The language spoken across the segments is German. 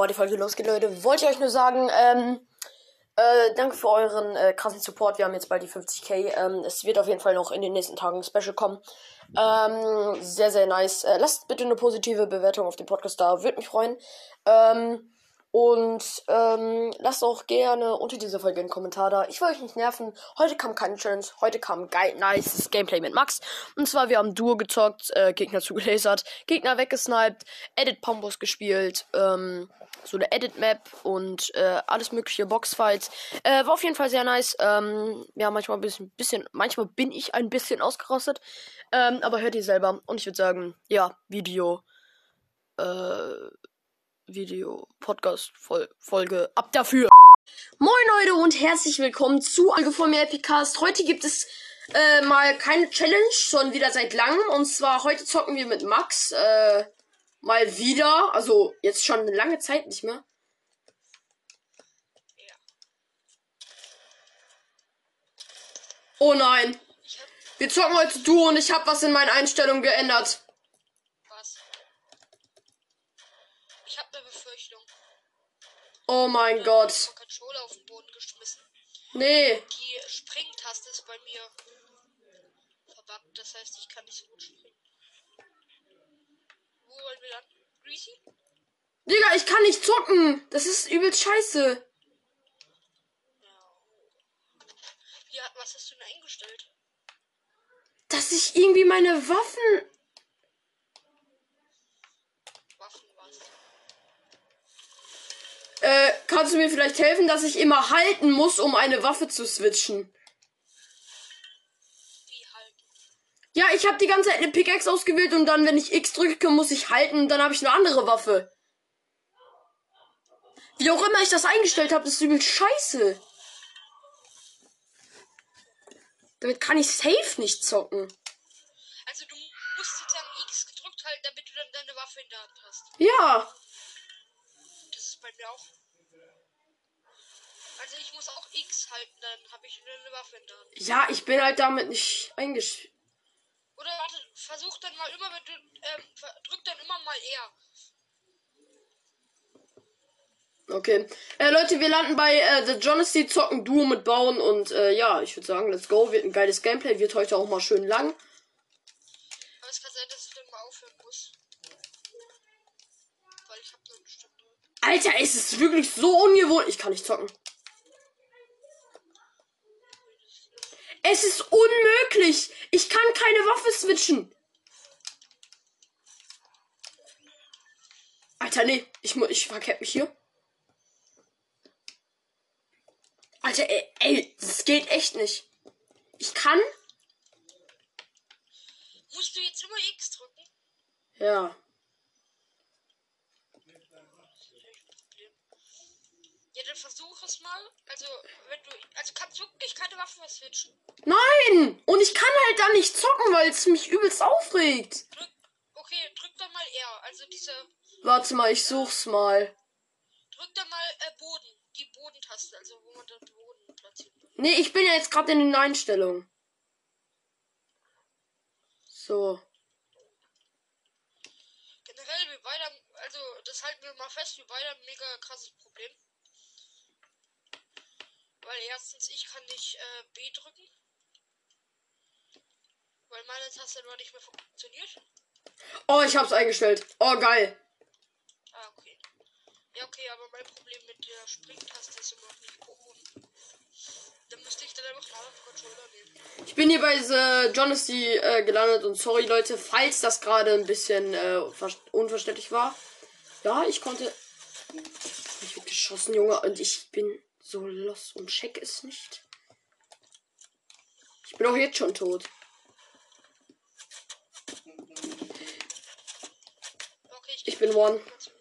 bevor die Folge losgeht, Leute, wollte ich euch nur sagen, ähm, äh, danke für euren äh, krassen Support. Wir haben jetzt bald die 50k. Ähm, es wird auf jeden Fall noch in den nächsten Tagen ein Special kommen. Ähm, sehr, sehr nice. Äh, lasst bitte eine positive Bewertung auf dem Podcast da, würde mich freuen. Ähm, und ähm, lasst auch gerne unter dieser Folge einen Kommentar da. Ich will euch nicht nerven. Heute kam keine Challenge. Heute kam geil, nice Gameplay mit Max. Und zwar, wir haben Duo gezockt, äh, Gegner zugelasert, Gegner weggesniped, Edit Pombos gespielt, ähm, so eine Edit-Map und äh, alles mögliche Boxfights. Äh, war auf jeden Fall sehr nice. Ähm, ja, manchmal ein bisschen, bisschen, manchmal bin ich ein bisschen ausgerostet. Ähm, aber hört ihr selber. Und ich würde sagen, ja, Video. Äh, Video, Podcast, Vol Folge. Ab dafür! Moin Leute und herzlich willkommen zu Folge von mir Epicast. Heute gibt es äh, mal keine Challenge, schon wieder seit langem. Und zwar heute zocken wir mit Max äh, mal wieder. Also jetzt schon eine lange Zeit nicht mehr. Oh nein. Wir zocken heute Duo und ich habe was in meinen Einstellungen geändert. Was? Ich habe eine Befürchtung. Oh mein Gott. Ich Controller auf den Boden geschmissen. Nee. Die Springtaste ist bei mir verbuggt. Das heißt, ich kann nicht so gut springen. Wo wollen wir dann? Greasy? Digga, ich kann nicht zocken. Das ist übelst scheiße. Ja. Was hast du denn eingestellt? Dass ich irgendwie meine. Waffen Äh, kannst du mir vielleicht helfen, dass ich immer halten muss, um eine Waffe zu switchen? Ja, ich habe die ganze Zeit eine Pickaxe ausgewählt und dann, wenn ich X drücke, muss ich halten und dann habe ich eine andere Waffe. Wie auch immer ich das eingestellt habe, das ist übelst scheiße. Damit kann ich safe nicht zocken. Also du musst sozusagen X gedrückt halten, damit du dann deine Waffe in der Hand hast. Ja. Bei mir auch. Also ich muss auch X halten, dann habe ich eine Waffe in der Hand. Ja, ich bin halt damit nicht eingesch... Oder warte, versuch dann mal immer, wenn du, ähm, drück dann immer mal R. Okay. Äh, Leute, wir landen bei äh, The Jonesty, zocken Duo mit Bauen und äh, ja, ich würde sagen, let's go. Wird ein geiles Gameplay, wird heute auch mal schön lang. Aber es kann sein, dass ich dann mal aufhören muss. Weil ich habe so eine Stunde. Alter, es ist wirklich so ungewohnt. Ich kann nicht zocken. Es ist unmöglich. Ich kann keine Waffe switchen. Alter, nee. Ich, ich verkepp mich hier. Alter, ey, ey, das geht echt nicht. Ich kann? Musst du jetzt immer X drücken? Ja. Ja, dann versuch es mal. Also, wenn du. Also kannst du wirklich keine Waffe mehr switchen. Nein! Und ich kann halt da nicht zocken, weil es mich übelst aufregt. Drück. Okay, drück dann mal R. Also diese. Warte mal, ich such's mal. Drück dann mal äh, Boden. Die Bodentaste, also wo man den Boden platziert. Nee, ich bin ja jetzt gerade in den Einstellungen. So. Generell, wir beide haben, also das halten wir mal fest, wir beide haben ein mega krasses Problem. Weil erstens, ich kann nicht äh, B drücken. Weil meine Taste noch nicht mehr funktioniert. Oh, ich hab's eingestellt. Oh, geil. Ah, okay. Ja, okay, aber mein Problem mit der Springtaste ist immer noch nicht behoben. Dann müsste ich dann einfach einen anderen Controller nehmen. Ich bin hier bei The Jonesty äh, gelandet und sorry Leute, falls das gerade ein bisschen äh, ver- unverständlich war. Ja, ich konnte. Ich wird geschossen, Junge, und ich bin so los und check es nicht. Ich bin auch jetzt schon tot. Okay, ich, Ich bin One. Ich.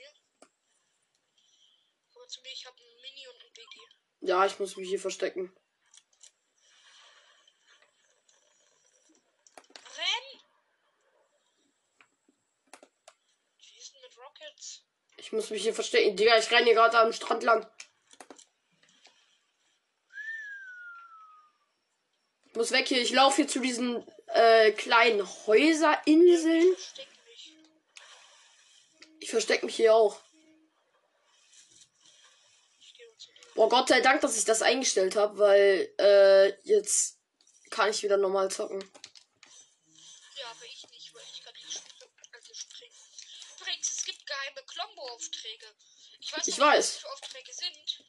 Ja, ich muss mich hier verstecken. Renn! Schießen mit Rockets. Ich muss mich hier verstecken. Digga, ich renne hier gerade am Strand lang. Muss weg hier. Ich laufe hier zu diesen äh, kleinen Häuserinseln. Ich verstecke mich hier auch. Boah, Gott sei Dank, dass ich das eingestellt habe, weil äh, jetzt kann ich wieder normal zocken. Ja, aber ich nicht, weil ich kann nicht springen. Also springen. Übrigens, es gibt geheime Klombo-Aufträge. Ich weiß Ich nicht, weiß. was das für Aufträge sind.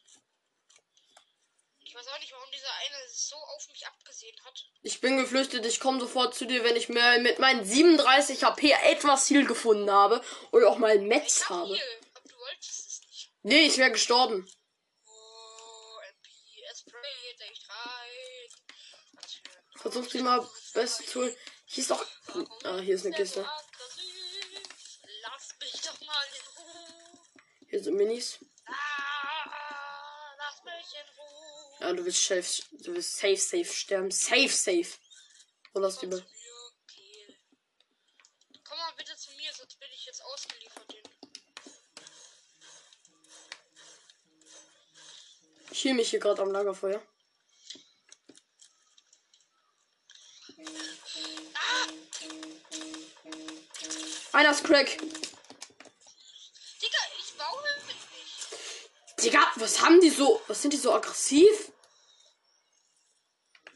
Ich weiß auch nicht, warum dieser eine so auf mich abgesehen hat. Ich bin geflüchtet, ich komme sofort zu dir, wenn ich mir mit meinen 37 HP etwas Ziel gefunden habe und auch mal Metz hab habe. hier, aber du wolltest es nicht. Nee, ich wäre gestorben. Oh, Versuch sie mal best zu. Hier ist doch. Ah, hier ist eine Kiste. so aggressiv? Lass mich doch mal in Ruhe. Hier sind Minis. Ja, du willst safe, du willst safe, safe sterben. Safe, safe. Wo lass mir, okay. Komm mal bitte zu mir, sonst bin ich jetzt ausgeliefert. Ich heal mich hier gerade am Lagerfeuer. Einer ist Crack. Digga, ich baue nicht. Digga, was haben die so. Was sind die so aggressiv?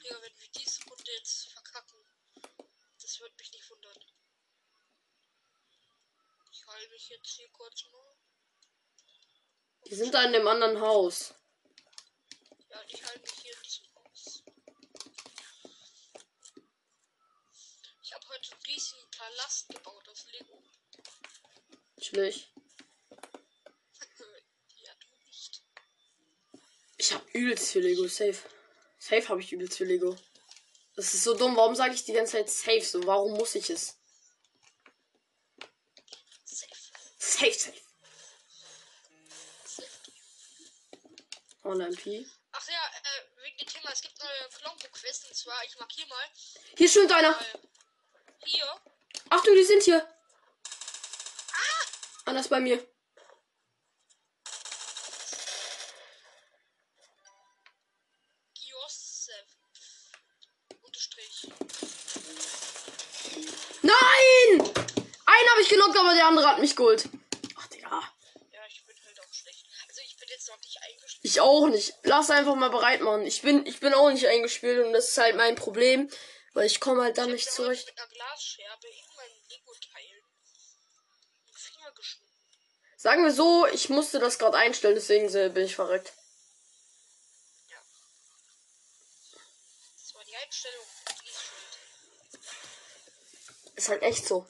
Digga, wenn wir diese Runde jetzt verkacken, das wird mich nicht wundern. Ich heile mich jetzt hier kurz mal. Die sind da in dem anderen Haus. Ja, ich halte mich hier Haus. Ich habe heute einen riesigen Palast gebaut aus Lego. Chillig. ja, du nicht. Ich hab übelst viel Lego. Safe. Safe habe ich übelst viel Lego. Das ist so dumm. Warum sage ich die ganze Zeit safe so? Warum muss ich es? Safe, safe. Safe. P. Ach ja, äh, wegen dem Thema, es gibt neue Klompo-Quests und zwar, ich markiere mal, Hier schwimmt einer. mal hier. Achtung, die sind hier. Anders bei mir. Unterstrich. Nein! Einen habe ich genockt, aber der andere hat mich geholt. Ach, Digga. Ja, ich bin halt auch schlecht. Also ich bin jetzt noch nicht eingespielt. Ich auch nicht. Lass einfach mal bereit machen. Ich bin, ich bin auch nicht eingespielt und das ist halt mein Problem. Weil ich komme halt da nicht zurecht. mit einer Glasscherbe in meinen Lego-Teilen den Finger geschnitten. Sagen wir so, ich musste das gerade einstellen, deswegen bin ich verreckt. Das war die Einstellung. Ist halt echt so.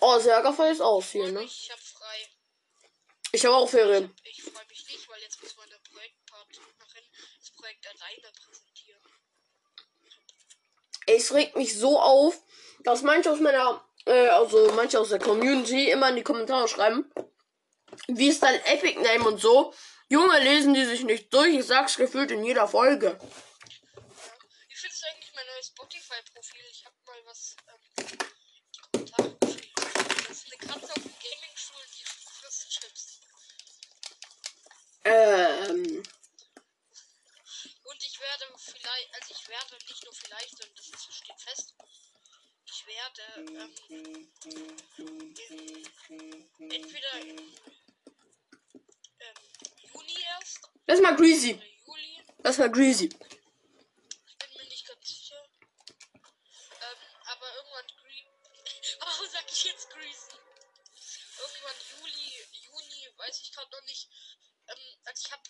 Oh, Lagerfeuer ist aus hier, ne? Ich hab frei. Ich habe auch Ferien. Ich freue mich nicht, weil jetzt muss meine Projektpartnerin das Projekt alleine präsentieren. Es regt mich so auf, dass manche aus meiner, äh, also manche aus der Community immer in die Kommentare schreiben, wie ist dein Epic Name und so. Junge, lesen die sich nicht durch, ich sag's gefühlt in jeder Folge. Wie findest du eigentlich mein neues Spotify-Profil? Ich hab mal was ähm, in die Kommentare geschrieben. Das ist eine Katze auf dem Gaming-Stuhl, die frisst Chips. Ähm, Und ich werde vielleicht, also ich werde nicht nur vielleicht, sondern das ist, steht fest. Ich werde ähm, in, entweder im ähm, Juni erst lass mal Greasy. Juli. Lass mal Greasy. Ich bin mir nicht ganz sicher. Ähm, aber irgendwann Green. Warum sag ich jetzt Greasy? Irgendwann Juli, Juni, weiß ich gerade noch nicht. Ähm, also ich habe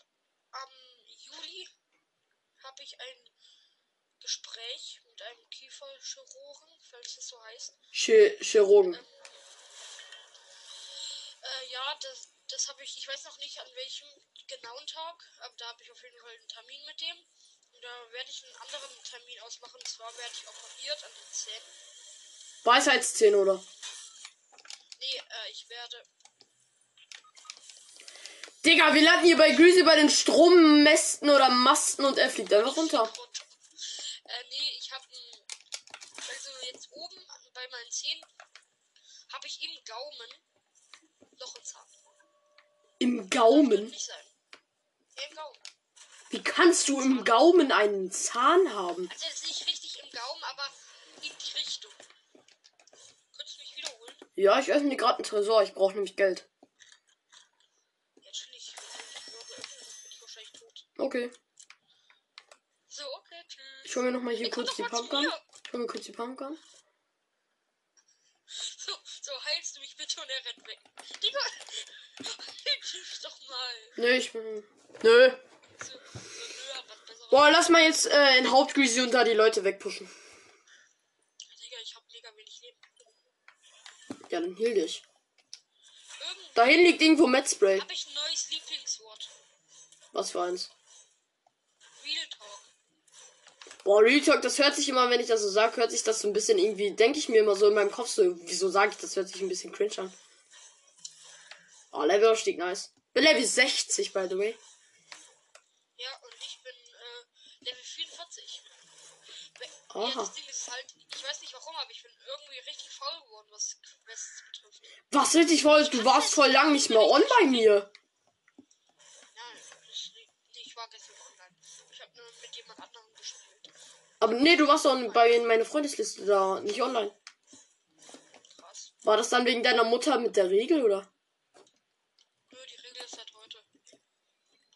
am Juli habe ich ein Gespräch mit einem Kieferchirurgen, falls das so heißt. Chi- Chirurgen. Äh, ja, das, das habe ich, ich weiß noch nicht an welchem genauen Tag, aber da habe ich auf jeden Fall einen Termin mit dem. Und da werde ich einen anderen Termin ausmachen. Und zwar werde ich operiert an den Zähnen. Weisheitszähne, oder? Nee, äh, ich werde. Digga, wir landen hier bei Greasy bei den Strommästen oder Masten und er fliegt einfach runter. Äh, nee, ich habe Also jetzt oben bei meinen Zähnen habe ich im Gaumen noch ein Zahn. Im Gaumen? nicht sein. Im Gaumen. Wie kannst du im Gaumen einen Zahn haben? Also jetzt nicht richtig im Gaumen, aber in die Richtung. Könntest du mich wiederholen? Ja, ich öffne gerade einen Tresor. Ich brauche nämlich Geld. Okay. So, okay, tschüss. Ich hole mir nochmal hier komm kurz die Pumpgun. Ich hole mir kurz die Pumpgun. So, so, heilst du mich bitte und er rennt weg. Digga, hilf doch mal. Nö, ich bin. Nö. So, so nö. Boah, lass mal jetzt äh, in Hauptgreasy und da die Leute wegpushen. Digga, ich hab mega wenig Leben. Ja, dann heal dich. Irgend Dahin liegt irgendwo Metspray. hab ich ein neues Lieblingswort. Was für eins? Real Talk. Boah, Real Talk, das hört sich immer, wenn ich das so sage, hört sich das so ein bisschen irgendwie, denke ich mir immer so in meinem Kopf so, wieso sage ich das, hört sich ein bisschen cringe an. Oh, Levelaufstieg, nice. Bin Level 60, by the way. Ja, und ich bin äh, Level 44. We- Ja, das Ding ist halt, ich weiß nicht warum, aber ich bin irgendwie richtig faul geworden, was Quests betrifft. Was richtig voll, du warst voll lang nicht mehr on bei mir. Nein, ich, nee, ich war gestern online. Ich habe nur mit jemand anderem gespielt. Aber nee, du warst doch bei meine Freundesliste da, nicht online. Krass. War das dann wegen deiner Mutter mit der Regel, oder? Nö, die Regel ist seit heute.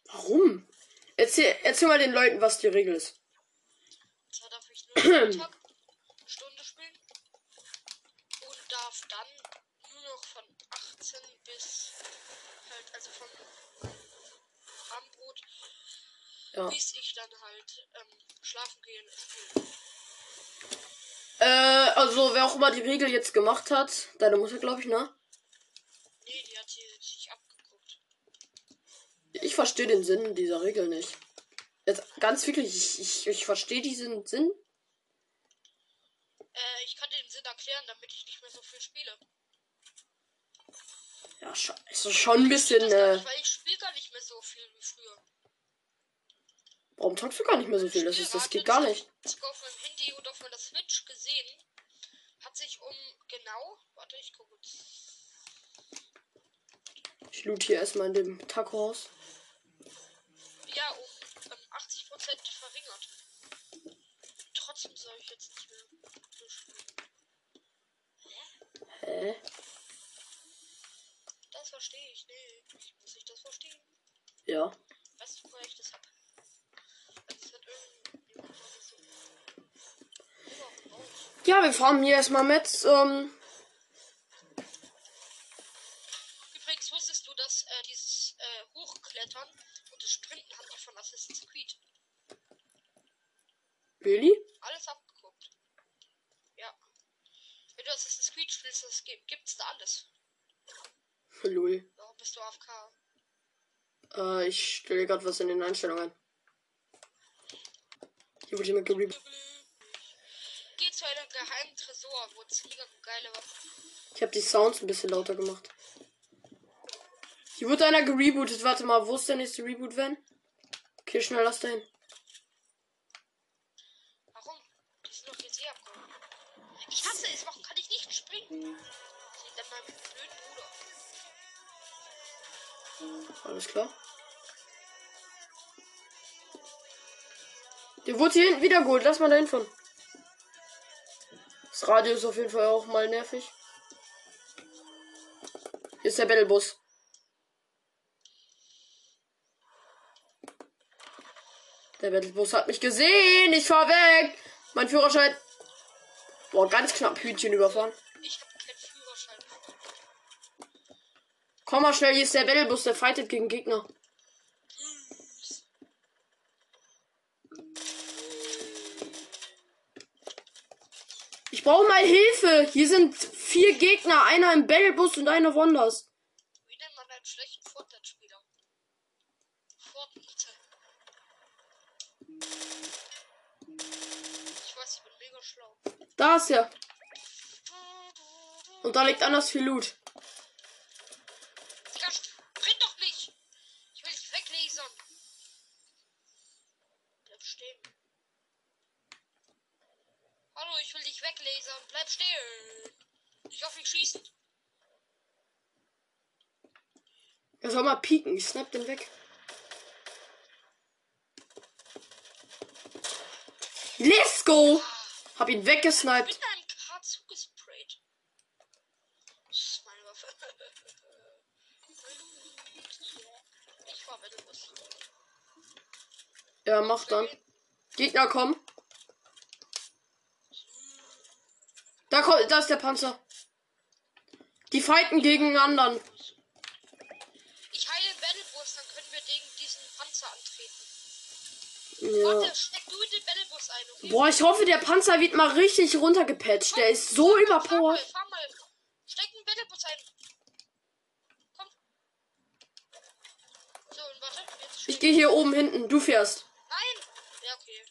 Warum? Erzähl, erzähl mal den Leuten, was die Regel ist. Zwar darf ich nur am Tag Stunde spielen und darf dann nur noch von 18 bis halt, also von Abendbrot Ja. bis ich dann halt ähm, schlafen gehe spielen. Äh, also wer auch immer die Regel jetzt gemacht hat, deine Mutter, glaube ich, ne? Nee, die hat hier sich abgeguckt. Ich verstehe den Sinn dieser Regel nicht. Jetzt ganz wirklich, ich, ich, ich verstehe diesen Sinn. Äh, ich kann dir den Sinn erklären, damit ich nicht mehr so viel spiele. Ja, ist doch schon ein bisschen, Das äh, nicht, weil ich spiele gar nicht mehr so viel wie früher. Warum zockst du gar nicht mehr so viel? Das, ist, das geht gar nicht. Sogar auf meinem Handy und auf meiner Switch gesehen, hat sich um genau, warte, ich gucke kurz. Ich loot hier erstmal in dem Taco-Haus. Ja, um ähm, 80% verringert. Trotzdem soll ich jetzt nicht mehr spielen. Hä? Das verstehe ich nicht. Muss ich das verstehen? Ja. Weißt du, woher ich das hab? Das hat irgendjemand mal so. Überhaupt raus. Ja, wir fahren hier erstmal mit. Ähm, Übrigens wusstest du, dass äh, dieses äh, Hochklettern und das Sprinten haben die von Assassin's Creed. Really? Alles abgeguckt. Ja. Wenn du Assassin's Creed spielst, das gibt, gibt's da alles. Lul. Warum bist du AFK? Äh, ich stelle gerade was in den Einstellungen. Hier wurde jemand geriebt. Zu einem geheimen Tresor, wo es mega geile Waffen. Ich habe die Sounds ein bisschen lauter gemacht. Hier wurde einer gerebootet. Warte mal, wo ist der nächste Reboot, wenn? Okay, schnell lass dahin. Warum? Die sind doch jetzt eh abgehauen. Ich hasse es, warum kann ich nicht springen? Das liegt an meinem blöden Bruder. Alles klar. Der wurde hier hinten wieder geholt. Lass mal dahin fahren. Das Radio ist auf jeden Fall auch mal nervig. Hier ist der Battlebus. Der Battlebus hat mich gesehen. Ich fahr weg. Mein Führerschein. Boah, ganz knapp Hühnchen überfahren. Ich habe keinen Führerschein. Komm mal schnell, hier ist der Battlebus, der fightet gegen Gegner. Ich brauche mal Hilfe. Hier sind vier Gegner, einer im Battlebus und einer woanders. Wie nennt man einen schlechten Fortnite-Spieler? Fortnite. Ich weiß, ich bin mega schlau. Da ist er. Und da liegt anders viel Loot. Digga, sprint doch nicht! Ich will dich weglasern. Bleib stehen. Hallo, ich will dich weglasern. Bleib stehen. Nicht auf mich schießen. Er soll mal pieken. Ich snap den weg. Let's go! Hab ihn weggesniped. Ja, mach dann. Gegner kommen. Da kommt, da ist der Panzer. Die fighten gegen einen anderen. Ich heile Battlebus, dann können wir gegen diesen Panzer antreten. Ja. Warte, steck du in den Battlebus ein, okay? Boah, ich hoffe, der Panzer wird mal richtig runtergepatcht. Der ist so überpowered. fahr mal. Steck einen Battlebus ein. Komm. So, und warte. Jetzt Ich gehe hier oben hinten. Du fährst. Nein! Ja, okay.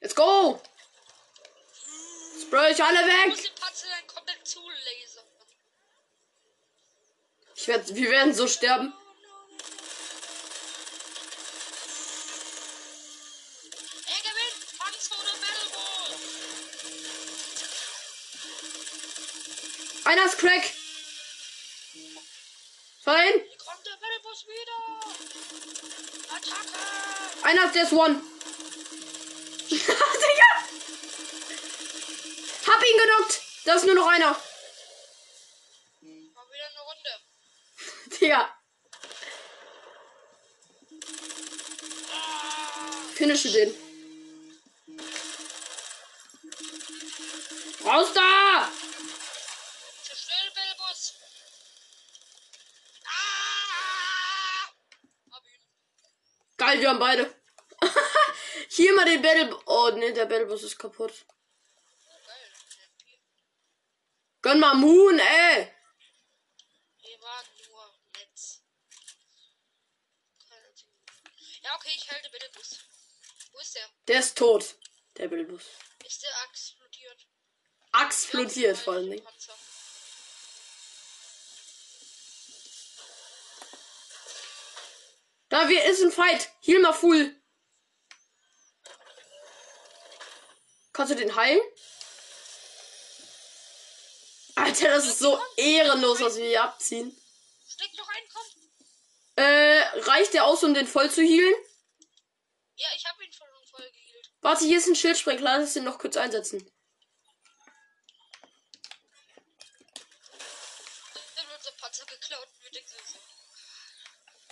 Let's go! Spray ich alle Ich muss weg! den Panzer dann komplett zulasern. Ich werd, wir werden so sterben. Er gewinnt! Panzer oder Battlebus! Einer ist Crack. Fein. Hier kommt der Battlebus wieder! Attacke! Einer ist der One. Digga! Hab ihn genockt. Da ist nur noch einer. Mal wieder eine Runde. Digga. Finische den. Raus da! Zerstör den Battlebus! Ah! Hab ihn. Wir haben beide. Hier mal den Battle. Oh, ne, der Battlebus ist kaputt. Gönn mal Moon, ey. Wir waren nur Netz. Keine Ahnung. Ja, okay, ich halte Battlebus. Wo ist der? Der ist tot. Der Battlebus. Ist der explodiert? Explodiert vor allen Dingen. Panzer. Da wir ist ein Fight. Heal mal full. Kannst du den heilen? Alter, das ist so ehrenlos, was wir hier abziehen. Steck doch ein, komm. Äh, reicht der aus, um den voll zu healen? Ja, ich habe ihn schon voll geheilt. Warte, hier ist ein Schildspreng. Lass den noch kurz einsetzen. Dann wird unser Panzer geklaut und wir denken so.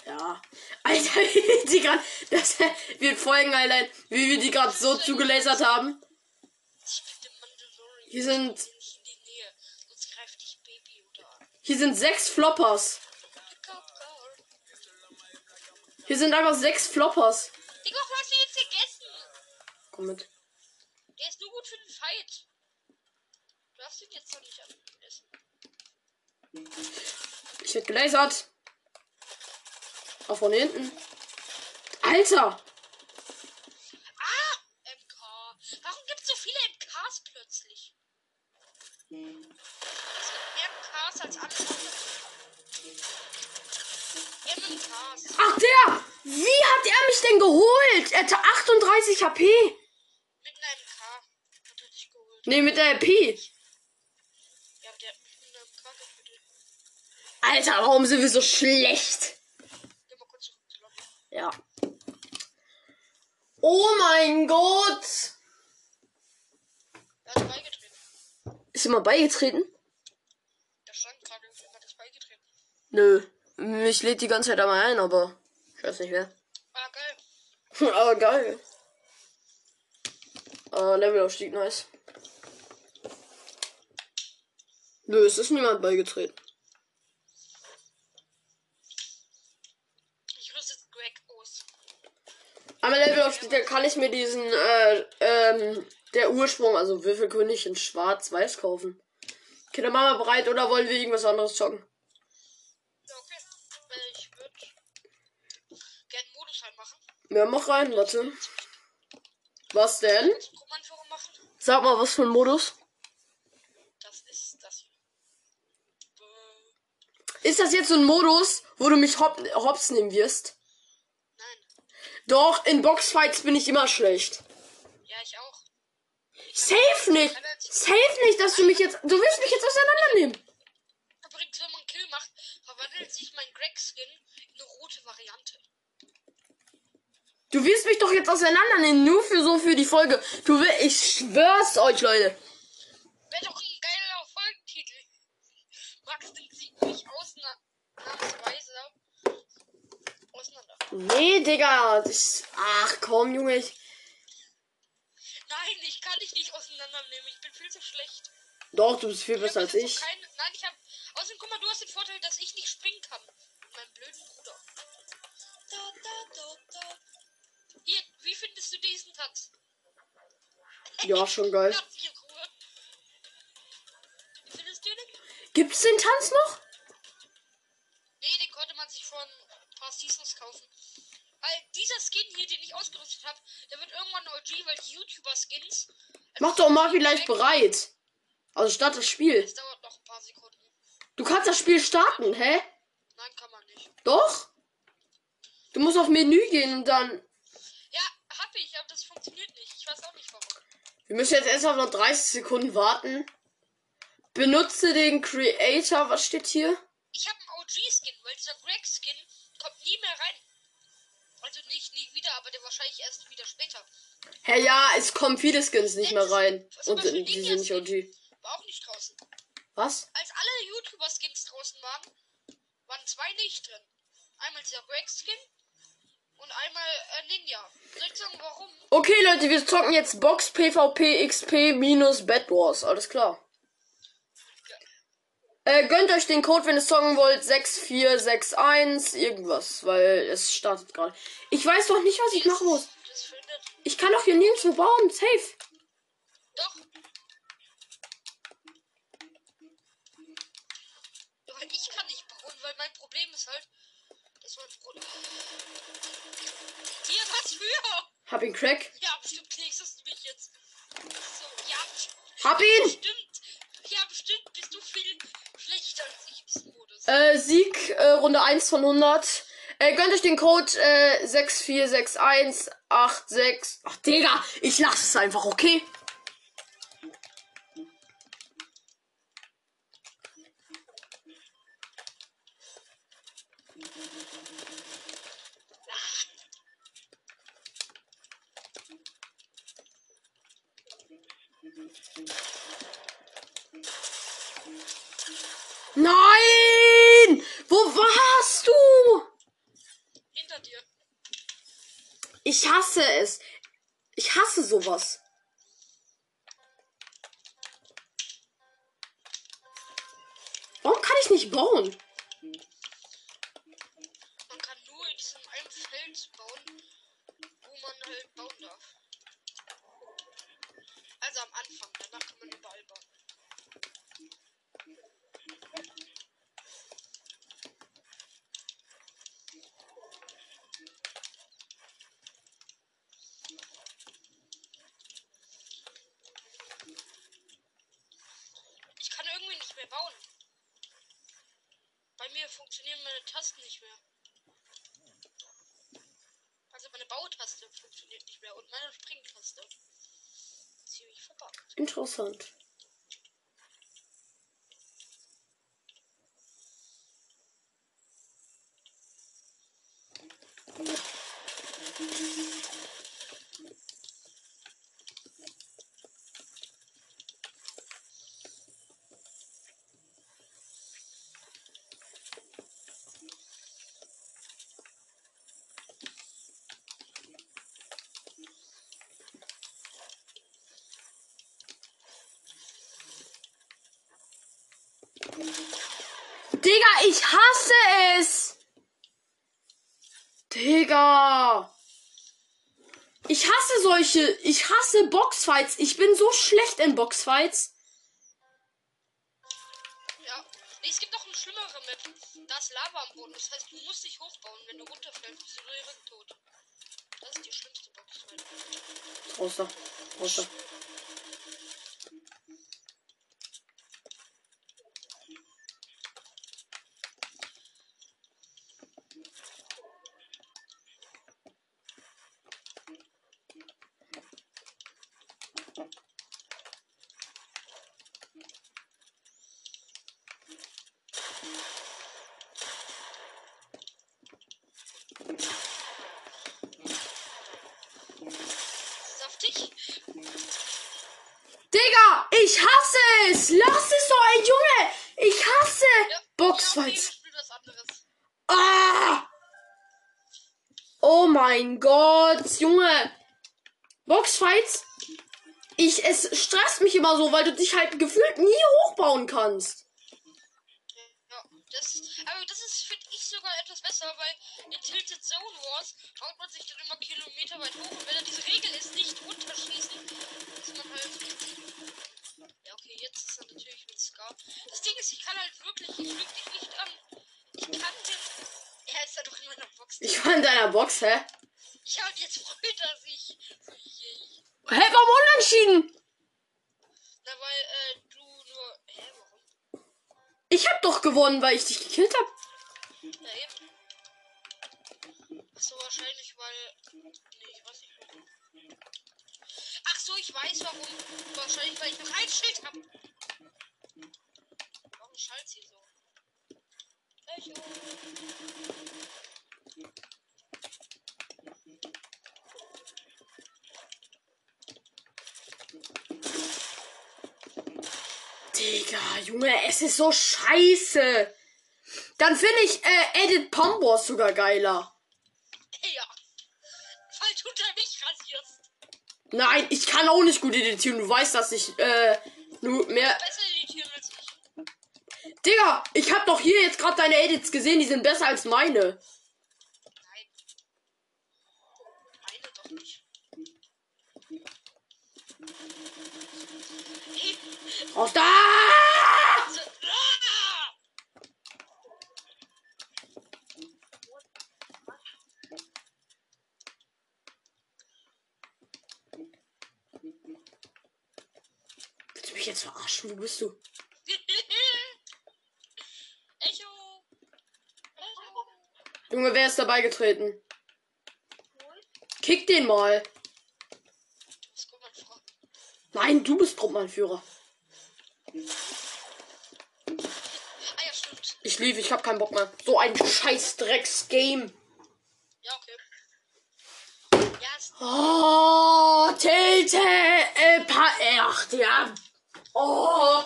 Ja. Alter, wie die gerade. Das wird Folgen-Highlight, wie wir die gerade so zugelasert haben. Hier sind-. Hier sind sechs Floppers. Hier sind einfach sechs Floppers. Digga, was hast du jetzt gegessen? Komm mit. Der ist nur gut für den Fight. Du darfst ihn jetzt noch nicht essen. Ich werd gelasert. Auch von hinten. Alter! Ah! MK. Warum gibt es so viele MKs plötzlich? Es gibt mehr MKs als alles andere. MKs. Ach, der! Wie hat er mich denn geholt? Er hatte 38 HP. Mit einer MK. Hat er dich geholt. Nee, mit der LP. Ja, der hat mit einer MK getötet. Alter, warum sind wir so schlecht? Geh mal kurz zurück zur Lobby. Ja. Oh mein Gott! Er hat beigetreten. Ist immer beigetreten? Da stand gerade, jemand ist beigetreten. Nö. Mich lädt die ganze Zeit einmal ein, aber ich weiß nicht wer. Ah, geil. aber geil. Äh, Levelaufstieg, nice. Nö, es ist niemand beigetreten. Ich rüste jetzt Greg aus. Einmal Levelaufstieg, da kann ich mir diesen, äh, ähm, der Ursprung, also Würfelkönig in schwarz-weiß kaufen. Kinder, Mama bereit oder wollen wir irgendwas anderes zocken? Ja, okay. Ich würde gerne Modus reinmachen. Ja, mach rein, warte. Was denn? Machen? Sag mal, was für ein Modus? Das ist das. Ist das jetzt so ein Modus, wo du mich hop hops nehmen wirst? Doch, in Boxfights bin ich immer schlecht. Ja, ich auch. Safe nicht! Safe nicht, dass du mich jetzt. Du willst mich jetzt auseinandernehmen. Übrigens, wenn man Kill macht, verwandelt sich mein Greg-Skin in eine rote Variante. Du willst mich doch jetzt auseinandernehmen, nur für so für die Folge. Du will, ich schwör's euch, Leute. Wäre doch ein geiler Folgentitel. Max nimmt sie nicht ausnahmsweise Nee, Digga. Das, ach komm, Junge. Ich, Nein, ich kann dich nicht auseinandernehmen. Ich bin viel zu schlecht. doch, du bist viel Ich besser als ich. kein- Nein, ich hab. Außerdem, guck mal, du hast den Vorteil, dass ich nicht springen kann. Mit meinem blöden Bruder. Da, da, da, da. Hier, wie findest du diesen Tanz? Ja, schon geil. Findest du den? Gibt's den Tanz noch? Konnte man sich vor ein paar Seasons kaufen. Weil dieser Skin hier, den ich ausgerüstet habe, der wird irgendwann OG, weil die YouTuber-Skins. Mach doch mal vielleicht bereit. Also start das Spiel. Es dauert noch ein paar Sekunden. Du kannst das Spiel starten, hä? Nein, kann man nicht. Doch? Du musst auf Menü gehen und dann. Ja, hab ich, aber das funktioniert nicht. Ich weiß auch nicht warum. Wir müssen jetzt erstmal noch 30 Sekunden warten. Benutze den Creator. Was steht hier? Ich habe einen OG-Skin, weil dieser Greg-Skin kommt nie mehr rein. Also nicht nie wieder, aber der wahrscheinlich erst wieder später. Hä, ja, es kommen viele Skins nicht mehr rein. Und die sind nicht OG. War auch nicht draußen. Was? Als alle YouTuber-Skins draußen waren, waren zwei nicht drin. Einmal dieser Greg-Skin und einmal äh, Ninja. Soll ich sagen, warum? Okay, Leute, wir zocken jetzt Box PvP XP minus Bad Wars. Alles klar. Äh, gönnt euch den Code, wenn ihr zocken wollt. 6461 irgendwas, weil es startet gerade. Ich weiß doch nicht, was ich machen muss. Ich kann doch hier nirgendwo bauen. Safe. Doch. Ich kann nicht bauen, weil mein Problem ist halt, dass mein Bruder. Hier, was für? Hab ihn Crack. Ja, bestimmt du mich jetzt. So, ja. Hab ihn! Bestimmt. Ja, bestimmt bist du viel Äh, Sieg, äh, Runde 1 von 100. Äh, gönnt euch den Code, äh, 646186. Ach, Digga, ich lasse es einfach, okay? Nein! Wo warst du? Hinter dir. Ich hasse es. Ich hasse sowas. Warum kann ich nicht bauen? Man kann nur in diesem einen Feld bauen, wo man halt bauen darf. Also am Anfang, danach kann man überall bauen. Ich kann irgendwie nicht mehr bauen. Bei mir funktionieren meine Tasten nicht mehr. Also meine Bautaste funktioniert nicht mehr und meine Springtaste. Ziemlich verpackt. Interessant. Digga, ich hasse es. Digga. Ich hasse solche. Ich hasse Boxfights. Ich bin so schlecht in Boxfights. Ja. Nee, es gibt noch eine schlimmere Map. Da ist Lava am Boden. Das heißt, du musst dich hochbauen. Wenn du runterfällst, bist du direkt tot. Das ist die schlimmste Box. Raus da. Raus da. Saftig. Digga, ich hasse es. Lass es doch, ey Junge. Ich hasse Ja. Boxfights. Ja, okay, wir spielen was anderes. Ah. mein Gott, Junge. Boxfights. Ich, es stresst mich immer so, weil du dich halt gefühlt nie hochbauen kannst. Ja, das, aber das ist, finde ich, sogar etwas besser, weil in Tilted Zone Wars baut man sich dann immer Kilometer weit hoch und wenn dann diese Regel ist, nicht runterschießen, ist man halt. Ja, okay, jetzt ist er natürlich mit Scar. Das Ding ist, ich kann halt wirklich, ich lüge dich nicht an. Ich kann den. Er ist ja doch in meiner Box. Ich war in deiner Box, hä? Ja, und jetzt freut er sich. Hä, warum unentschieden? Na, weil, äh, du nur. Hä, warum? Ich hab doch gewonnen, weil ich dich gekillt hab. Ja, eben. Ach so, wahrscheinlich, weil. Nee, ich weiß nicht warum. Ach so, ich weiß warum. Wahrscheinlich, weil ich noch ein Schild hab. Warum schallt sie so? Echo. Digga, Junge, es ist so scheiße. Dann finde ich äh, Edit Pombos sogar geiler. Ja. Weil du da nicht rasierst. Nein, ich kann auch nicht gut editieren. Du weißt, dass ich äh, nur mehr. Besser editieren als ich. Digga, ich hab doch hier jetzt gerade deine Edits gesehen, die sind besser als meine. Nein. Meine doch nicht. Raus da! Also, ah! Willst du mich jetzt verarschen? Wo bist du? Echo. Echo. Junge, wer ist dabei getreten? Kick den mal. Vor? Nein, du bist Gruppenanführer. Ah ja, stimmt. Ich lief, ich hab keinen Bock mehr. So ein scheiß Drecks-Game. Ja, okay. Ja, ist Oh, Tilte, äh, pa ach, ja. Oh,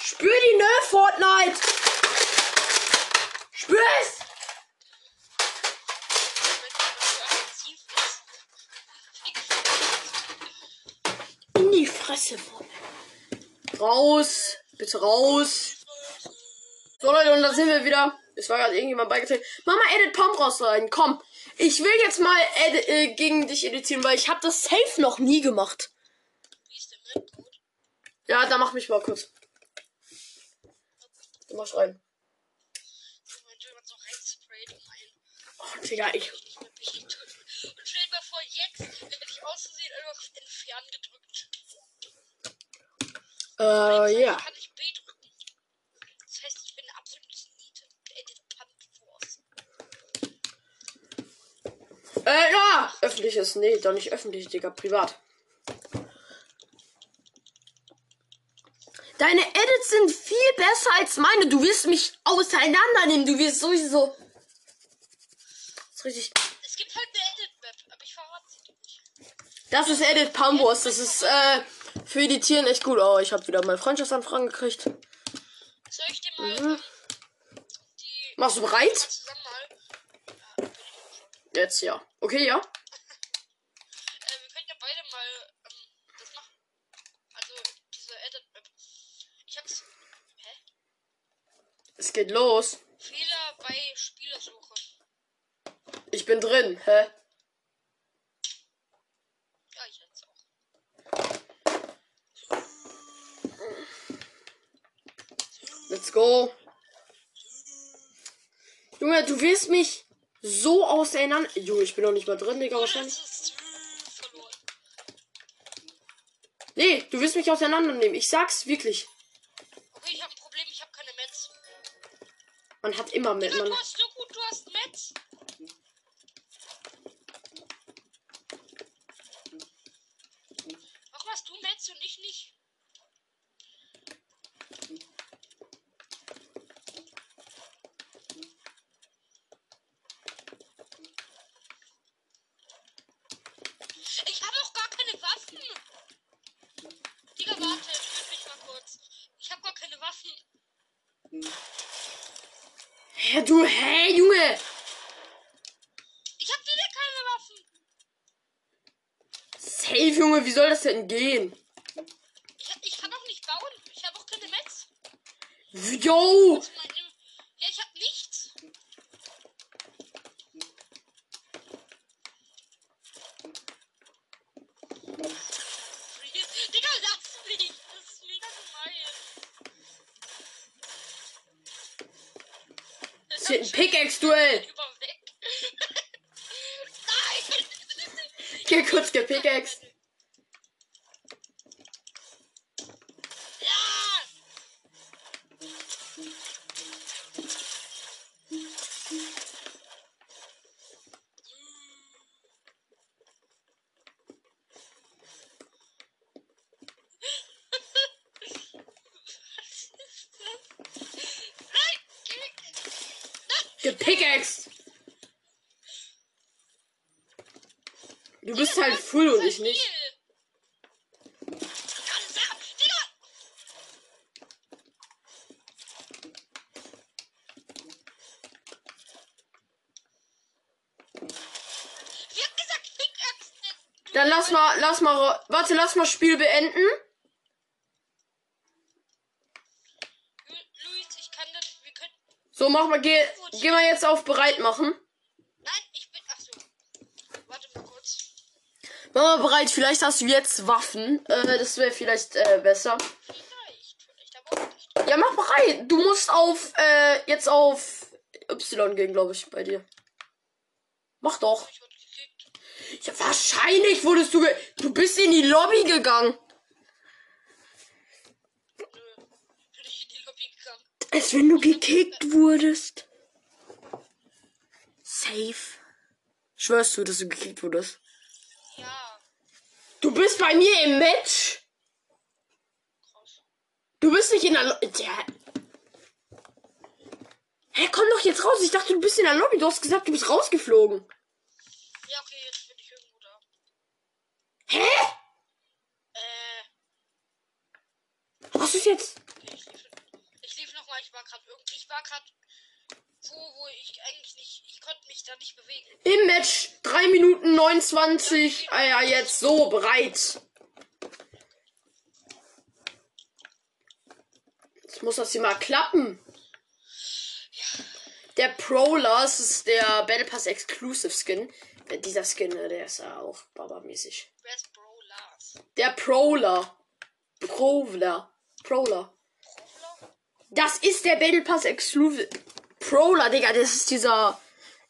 spür die, ne, Fortnite. Spür es. In die Fresse. Raus, bitte raus. So, Leute, und da sind wir wieder. Es war gerade irgendjemand beigetreten. Mama, edit raus rein. Komm. Ich will jetzt mal edi- äh, gegen dich editieren, weil ich habe das safe noch nie gemacht. Wie ist der? Ja, dann mach mich mal kurz. Du machst rein. Oh, Digga, ich. Und stell dir mal vor, jetzt werde ich auszusehen einfach entfernen gedrückt. Äh, ja. Kann ich B drücken. Das heißt, ich bin eine absolute Niete. Edit Pump Force. Äh, ja. Öffentliches. Nee, doch nicht öffentlich, Digga. Privat. Deine Edits sind viel besser als meine. Du wirst mich auseinandernehmen. Du wirst sowieso. Das ist richtig. Es gibt halt eine Edit-Map, aber ich verrate sie nicht. Das ist Edit Pambos. Das ist, äh, für Editieren echt gut. Oh, ich habe wieder mal Freundschaftsanfragen gekriegt. Soll ich dir mal Mhm. die Machst du bereit? Jetzt ja. Okay, ja. Äh, wir können ja beide mal ähm, das machen. Also diese Edit-Map. Ich hab's. Hä? Es geht los. Fehler bei Spielersuche. Ich bin drin. Hä? Ja, ich jetzt auch. Let's go. Junge, du wirst mich so auseinander. Junge, ich bin noch nicht mal drin, Digga, wahrscheinlich. Nee, du wirst mich auseinandernehmen. Ich sag's wirklich. Man hat immer mit. Man du hast so gut, du hast Mets. Warum hast du Mets und ich nicht? Ich habe auch gar keine Waffen. Digga, warte, töte mich mal kurz. Ich habe gar keine Waffen. Hä, du, hä, Junge! Ich hab wieder keine Waffen. Safe, Junge, wie soll das denn gehen? Ich, ich kann auch nicht bauen. Ich habe auch keine Metz. Yo! Das ist mein- Ja, ich hab nichts. Digga, lass mich. Das ist mega gemein. Es wird ein Pickaxe-Duell. Nein! Hier kurz gepickaxe. Ja! Nein! Gepickaxe. Du bist halt full und ich nicht. Digga! Wir haben gesagt, Pickaxe. Dann lass mal, warte, lass mal Spiel beenden. Lu- Luis, ich kann das. Wir können. So, mach mal, geh, geh mal jetzt auf bereit machen. Nein, ich bin. Ach so. Warte mal kurz. Mach mal bereit, vielleicht hast du jetzt Waffen. Äh, das wäre vielleicht äh, besser. Vielleicht. Vielleicht aber auch nicht. Ja, mach bereit. Du musst auf, äh, jetzt auf Y gehen, glaube ich, bei dir. Mach doch. Ja, wahrscheinlich wurdest du, du bist in die Lobby gegangen. Nö. Bin ich in die Lobby gegangen. Als wenn du gekickt wurdest. Safe. Schwörst du, dass du gekickt wurdest? Ja. Du bist bei mir im Match. Du bist nicht in der Lobby. Ja. Hä, komm doch jetzt raus. Ich dachte, du bist in der Lobby. Du hast gesagt, du bist rausgeflogen. Hä? Äh. Was ist jetzt? Ich lief, ich lief nochmal, ich war gerade irgendwie. Ich war gerade wo, wo ich eigentlich nicht. Ich konnte mich da nicht bewegen. Im Match. 3 Minuten 29. Ah ja, jetzt so bereit. Jetzt muss das hier mal klappen. Der Prowler, das ist der Battle Pass Exclusive Skin. Dieser Skin, äh, der ist ja auch babamäßig. Wer ist Bro Lars? Der Prowler. Prowler. Prowler. Das ist der Battle Pass Exclusive. Prowler, Digga, das ist dieser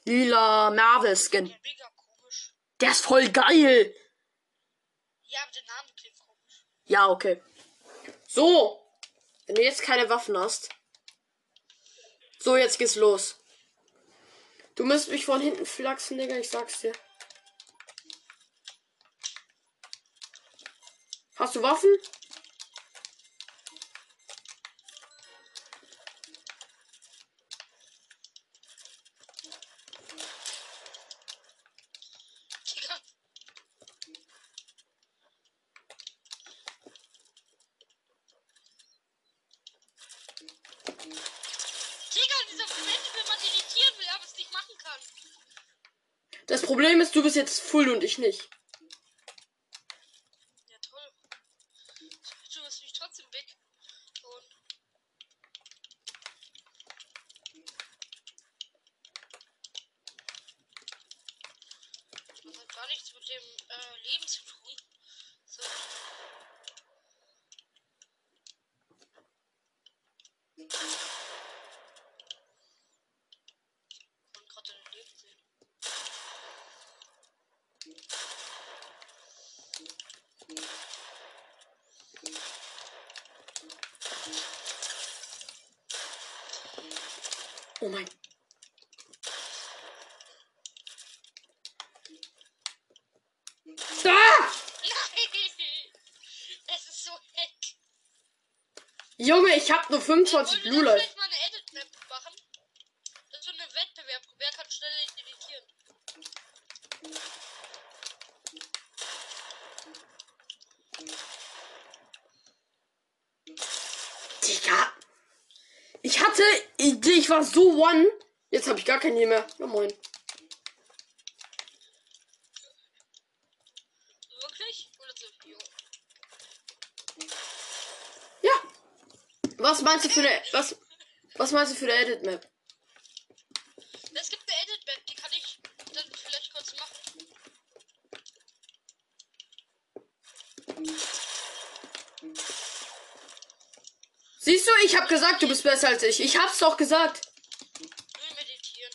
lila Marvel Skin. Ja, mega komisch. Der ist voll geil. Ja, aber der Name klingt komisch. Ja, okay. So. Wenn du jetzt keine Waffen hast. So, jetzt geht's los. Du musst mich von hinten flachsen, Digga, ich sag's dir. Hast du Waffen? Digga. Digga, dieser Moment, wenn man irritieren will, aber es nicht machen kann. Das Problem ist, du bist jetzt full und ich nicht. Ja, toll. Du bist mich trotzdem weg. Und das hat gar nichts mit dem äh, Leben zu tun. So. Ich konnte gerade dein Leben sehen. Oh mein. Ah! Nein! Es ist so heck. Junge, ich hab nur 25 Wollen Blue machen? Das ist so ein Wettbewerb. Wer kann schneller editieren? Digga. Ich hatte Idee, ich war so one. Jetzt habe ich gar kein hier mehr. Ja, moin. Wirklich? Oder so? Jo. Ja. Was meinst du für eine was was meinst du für eine Edit Map? Es gibt eine Edit-Map, die kann ich dann vielleicht kurz machen. Siehst du, ich habe gesagt, du bist besser als ich. Ich hab's doch gesagt. Nur meditieren.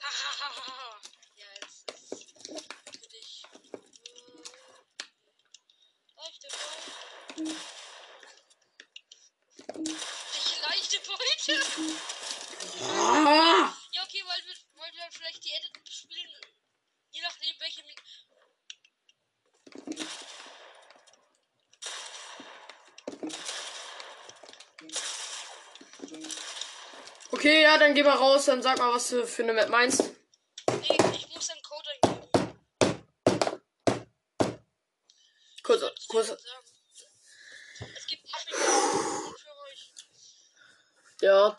Hahaha. ja, jetzt ist für dich. Äh, Leichte Beute. Welche leichte Beute? Ah! Ja, okay, weil wir, wollen wir vielleicht die Edit spielen. Je nachdem, welche. Min Okay, ja, dann geh mal raus, dann sag mal, was du für eine Map meinst. nee, ich muss einen Code eingeben. Kurz, kurz. Es gibt Muffin für euch. Ja.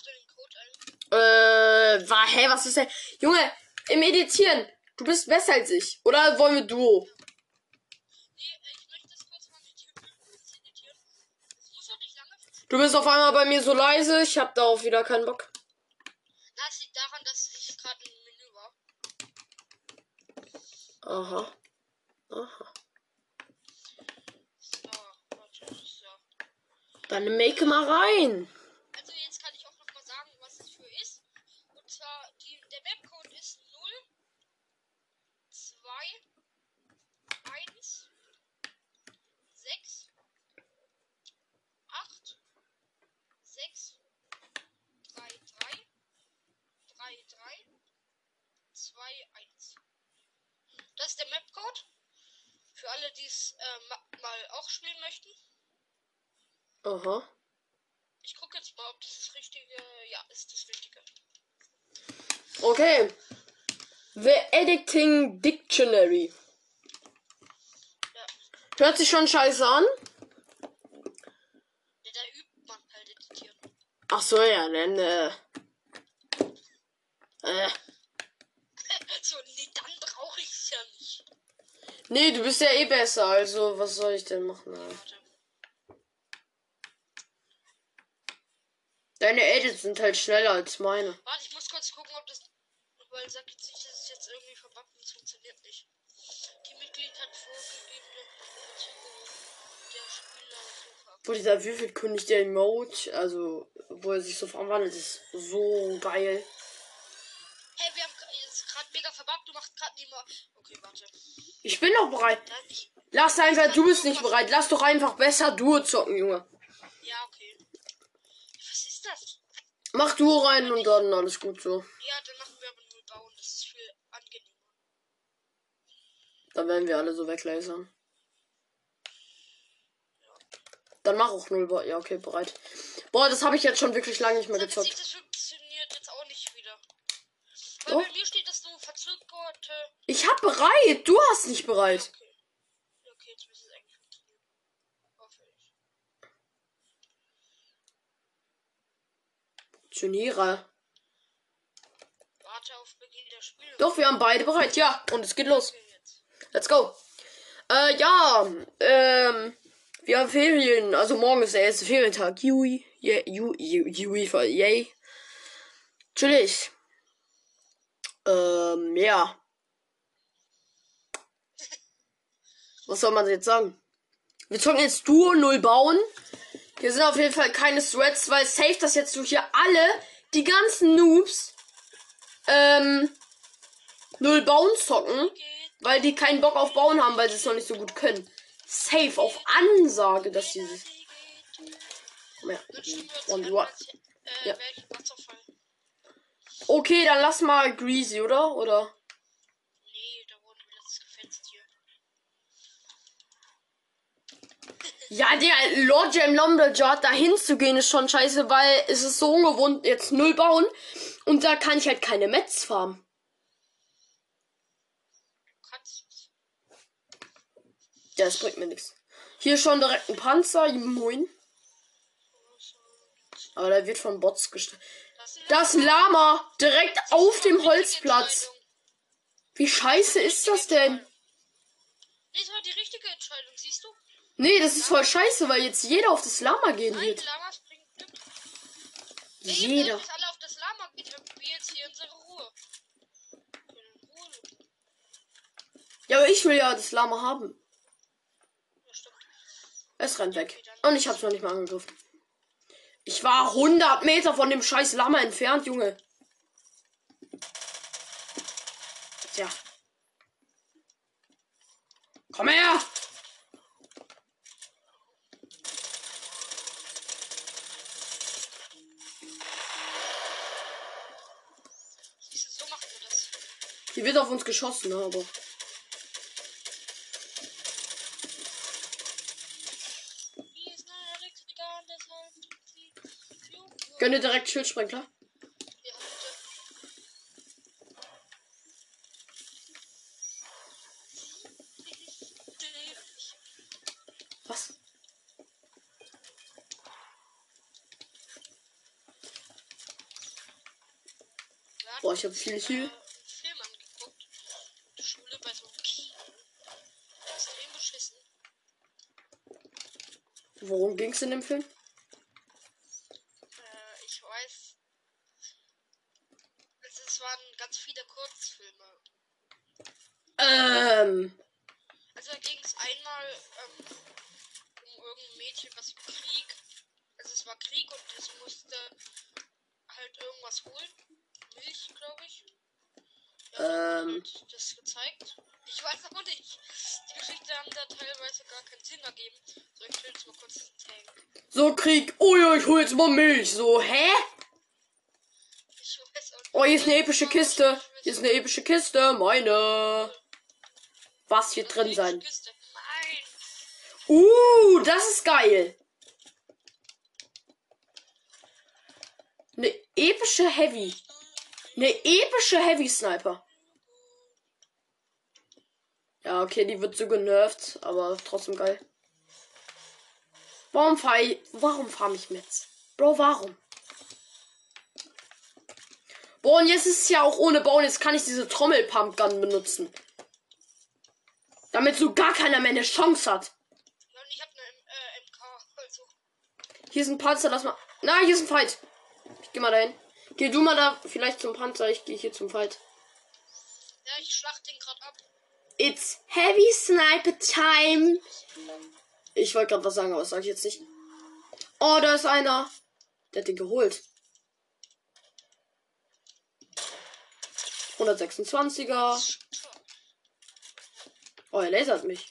Den? Äh, war, hä, was ist denn? Junge, im Editieren. Du bist besser als ich. Oder wollen wir Duo? Äh. Du bist auf einmal bei mir so leise. Ich hab darauf wieder keinen Bock. Na, es liegt daran, dass ich gerade im Menü war. Aha. Aha. Dann make mal rein. Also jetzt kann ich auch noch mal sagen, was es für ist. Und zwar, die, der Mapcode ist 0, 2, 1, 6, 8, 6, 3, 3, 3, 3, 2, 1. Das ist der Mapcode. Für alle, die es äh, ma mal auch spielen möchten. Aha. Ich gucke jetzt mal, ob das das richtige. Ja, ist das richtige. Okay. The Editing Dictionary. Ja. Hört sich schon scheiße an. Ja, da übt man halt editieren. Ach so, ja, dann, äh. Äh. so, nee, dann brauche ich es ja nicht. Nee, du bist ja eh besser, also was soll ich denn machen? Alter? Deine Edits sind halt schneller als meine. Warte, ich muss kurz gucken, ob das. Weil sagt jetzt nicht, dass es jetzt irgendwie verbuggt und es funktioniert nicht. Die Mitglied hat vorgegebene Verzögerung der Spielersuche. Wo dieser würfelkönig der Emote, also wo er sich so verwandelt, ist so geil. Hey, wir haben jetzt gerade mega verbuggt, du machst gerade nicht mehr. Okay, warte. Ich bin doch bereit. Ich. Lass einfach, du bist nicht bereit. Lass doch einfach besser Duo zocken, Junge. Ja, okay. Was ist das? Mach Duo rein und dann alles gut so. Ja, dann machen wir aber nur bauen. Das ist viel angenehmer. Dann werden wir alle so weglasern. Dann mach auch null. Bo- Ja, okay, bereit. Boah, das habe ich jetzt schon wirklich lange nicht mehr gezockt. das funktioniert jetzt auch nicht wieder. Weil Doch. bei mir steht, dass du verzögerte. Ich hab bereit. Du hast nicht bereit. Okay. Okay, jetzt müsste es eigentlich funktionieren. Hoffe ich. Turniere. Warte auf Beginn der Spiele. Doch, wir haben beide bereit. Ja, und es geht los. Okay. Let's go. Äh, ja, ähm, wir haben Ferien. Also morgen ist der erste Ferientag. Jui, yeah, ju, ju, Jui, yay. Chillig. Ähm, ja. Was soll man jetzt sagen? Wir zocken jetzt Duo 0 bauen. Hier sind auf jeden Fall keine Threads, weil safe das jetzt du hier alle, die ganzen Noobs, ähm, 0 bauen zocken. Weil die keinen Bock auf Bauen haben, weil sie es noch nicht so gut können. Safe auf Ansage, dass sie sich. Komm her. Als, äh, Ja. Okay, dann lass mal Greasy, oder? Oder? Nee, da wurden wir letztes gefetzt hier. Ja, der Lord Jam Lumberjahr dahin zu gehen ist schon scheiße, weil es ist so ungewohnt, jetzt null bauen. Und da kann ich halt keine Metz farmen. Ja, das bringt mir nichts. Hier schon direkt ein Panzer, moin. Aber der wird von Bots gestellt. Das Lama direkt auf dem Holzplatz. Wie scheiße ist das denn? Nee, das war die richtige Entscheidung, siehst du? Nee, das ist voll scheiße, weil jetzt jeder auf das Lama gehen wird. Jeder. dass alle auf das Lama gehen, haben wir jetzt hier unsere Ruhe. In Ruhe. Ja, aber ich will ja das Lama haben. Es rennt weg. Und ich hab's noch nicht mal angegriffen. Ich war 100 Meter von dem scheiß Lama entfernt, Junge. Tja. Komm her! Hier wird auf uns geschossen, ne, aber. Wie ist Narix vegan, deshalb sie Juhu. Gönn dir direkt Schildsprenkler. Ja. Was? Boah, ich hab viel Heal. der Schule bei so beschissen. Worum ging's in dem Film? Äh, ich weiß. Also, es waren ganz viele Kurzfilme. Ähm. Also, da ging es einmal ähm, um irgendein Mädchen, was im Krieg. Also, es war Krieg und es musste halt irgendwas holen. Milch, glaube ich. Ja, Ähm. hat das gezeigt. Ich weiß auch nicht. Die Geschichte haben da teilweise gar keinen Sinn ergeben. So, ich will jetzt mal kurz Tank. So, Krieg. Oh mal Milch. So, hä? Oh, hier ist eine epische Kiste. Hier ist eine epische Kiste. Meine. Was wird drin sein? Uh, das ist geil. Eine epische Heavy. Eine epische Heavy Sniper. Ja, okay, die wird so genervt, aber trotzdem geil. Warum fahr ich, warum fahr ich Metz? Bro, warum? Boah, und jetzt ist es ja auch ohne Bauen, jetzt kann ich diese Trommel-Pumpgun benutzen. Damit so gar keiner mehr eine Chance hat. Ja, ich habe eine äh, MK. Also, Hier ist ein Panzer, lass mal. Na, hier ist ein Fight. Ich geh mal dahin. Geh du mal da vielleicht zum Panzer, ich gehe hier zum Fight. ja, ich schlacht den gerade ab. It's Heavy Sniper Time. Ich wollte gerade was sagen, aber das sage ich jetzt nicht. Oh, da ist einer. Der hat den geholt. 126er. Oh, er lasert mich.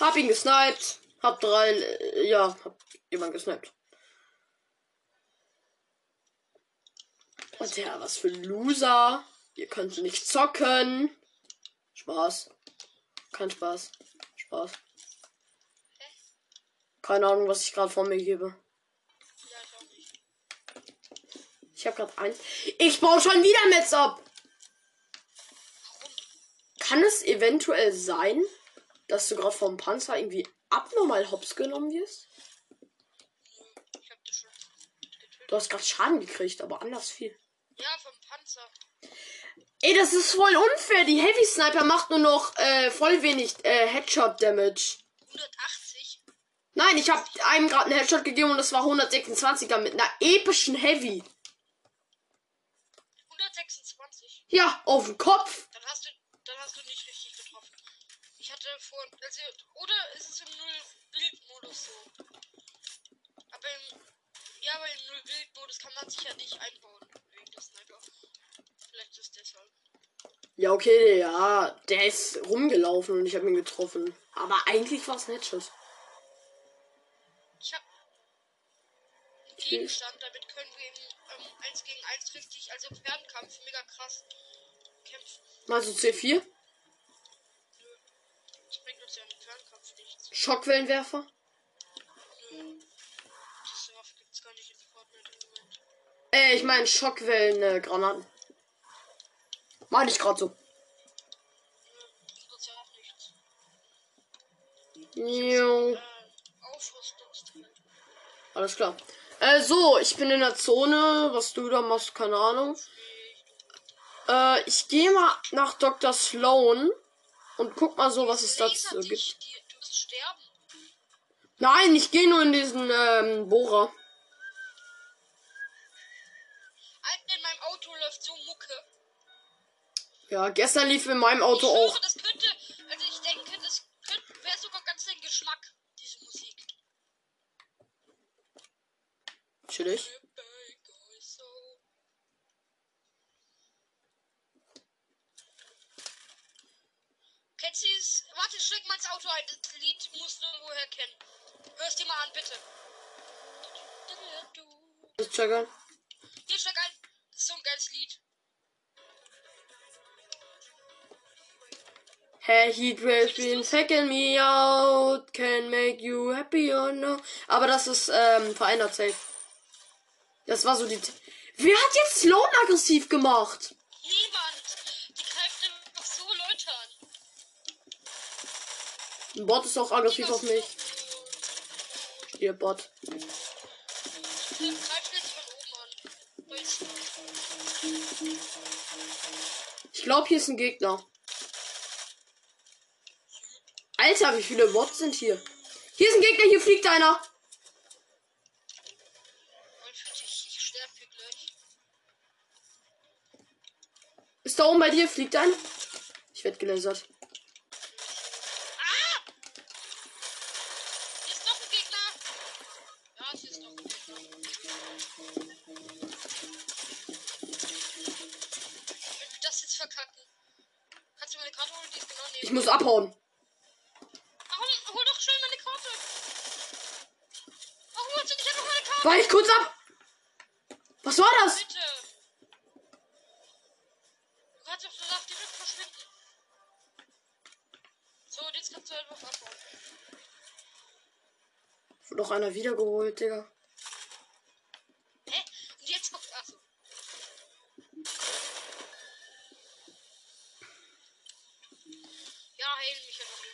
Hab ihn gesniped. Hab drei. äh, Ja, hab jemand gesniped. Und ja, was für Loser. Ihr könnt nicht zocken. Spaß. Kein Spaß. Spaß. Keine Ahnung, was ich gerade von mir gebe. Ich habe gerade eins. Ich baue schon wieder Metz ab. Kann es eventuell sein, dass du gerade vom Panzer irgendwie abnormal hops genommen wirst? Du hast gerade Schaden gekriegt, aber anders viel. Ja, vom Panzer. Ey, das ist voll unfair. Die Heavy Sniper macht nur noch äh, voll wenig äh, Headshot Damage. 180. Nein, ich habe einem gerade einen Headshot gegeben und das war 126er mit einer epischen Heavy. 126. Ja, auf den Kopf. Dann hast du, dann hast du nicht richtig getroffen. Ich hatte vor, also, oder ist es im Null-Bild-Modus so? Aber im, ja, aber im Null-Bild-Modus kann man sich ja nicht einbauen. Wegen der Sniper. Vielleicht ist deshalb. Ja, okay, ja, der ist rumgelaufen und ich habe ihn getroffen. Aber eigentlich war es ein Headshot. Ich hab einen Gegenstand, damit können wir im ähm, 1 gegen 1 richtig, also im Fernkampf, mega krass kämpfen. Du C4? Das bringt uns ja den Fernkampf. Schockwellenwerfer? Nö. Diese Waffe gibt's gar nicht in Fortnite im Moment. Äh, ich meine Schockwellengranaten. Meine ich gerade so. Nö, nichts. Jo. Äh. Alles klar. Äh, so, ich bin in der Zone. Was du da machst, keine Ahnung. Äh, ich gehe mal nach Dr. Sloan und guck mal so, was es dazu gibt. Nein, ich gehe nur in diesen ähm, Bohrer. Alter, in meinem Auto läuft so Mucke. Ja, gestern lief in meinem Ich Auto schwöre, auch. das könnte, also ich denke, das könnte, wäre sogar ganz dein Geschmack, diese Musik. Chillig. Kennst du? Warte, steck mal ins Auto ein. Das Lied musst du woher kennen. Hörst dir mal an, bitte. Das checken. Hier, steck ein. Das ist so ein geiles Lied. Hey, Heat Waves been taking me out. Can make you happy or no. Aber das ist ähm, verändert safe. Das war so die. T Wer hat jetzt Sloan aggressiv gemacht? Niemand. Die greift einfach so Leute an. Ein Bot ist auch aggressiv auf mich. Ihr Bot. Der greift jetzt von oben an. Weißt du? Ich glaube, hier ist ein Gegner. Alter, wie viele Bots sind hier? Hier ist ein Gegner, hier fliegt einer. Und für dich, ich sterbe hier gleich. Ist da oben bei dir? Fliegt einer? Ich werde gelasert. Ah! Hier ist noch ein Gegner. Ja, hier ist noch ein Gegner. Wenn wir das jetzt verkacken. Kannst du meine Karte holen? Die ist genau neben Ich muss abhauen. Warum? Hol doch schnell meine Karte. Warum holst du nicht einfach meine Karte? War ich kurz ab? Was war das? Bitte. Noch einer wiedergeholt, Digga. Hä? Und jetzt kommt. Achso. Ja, heil mich einfach.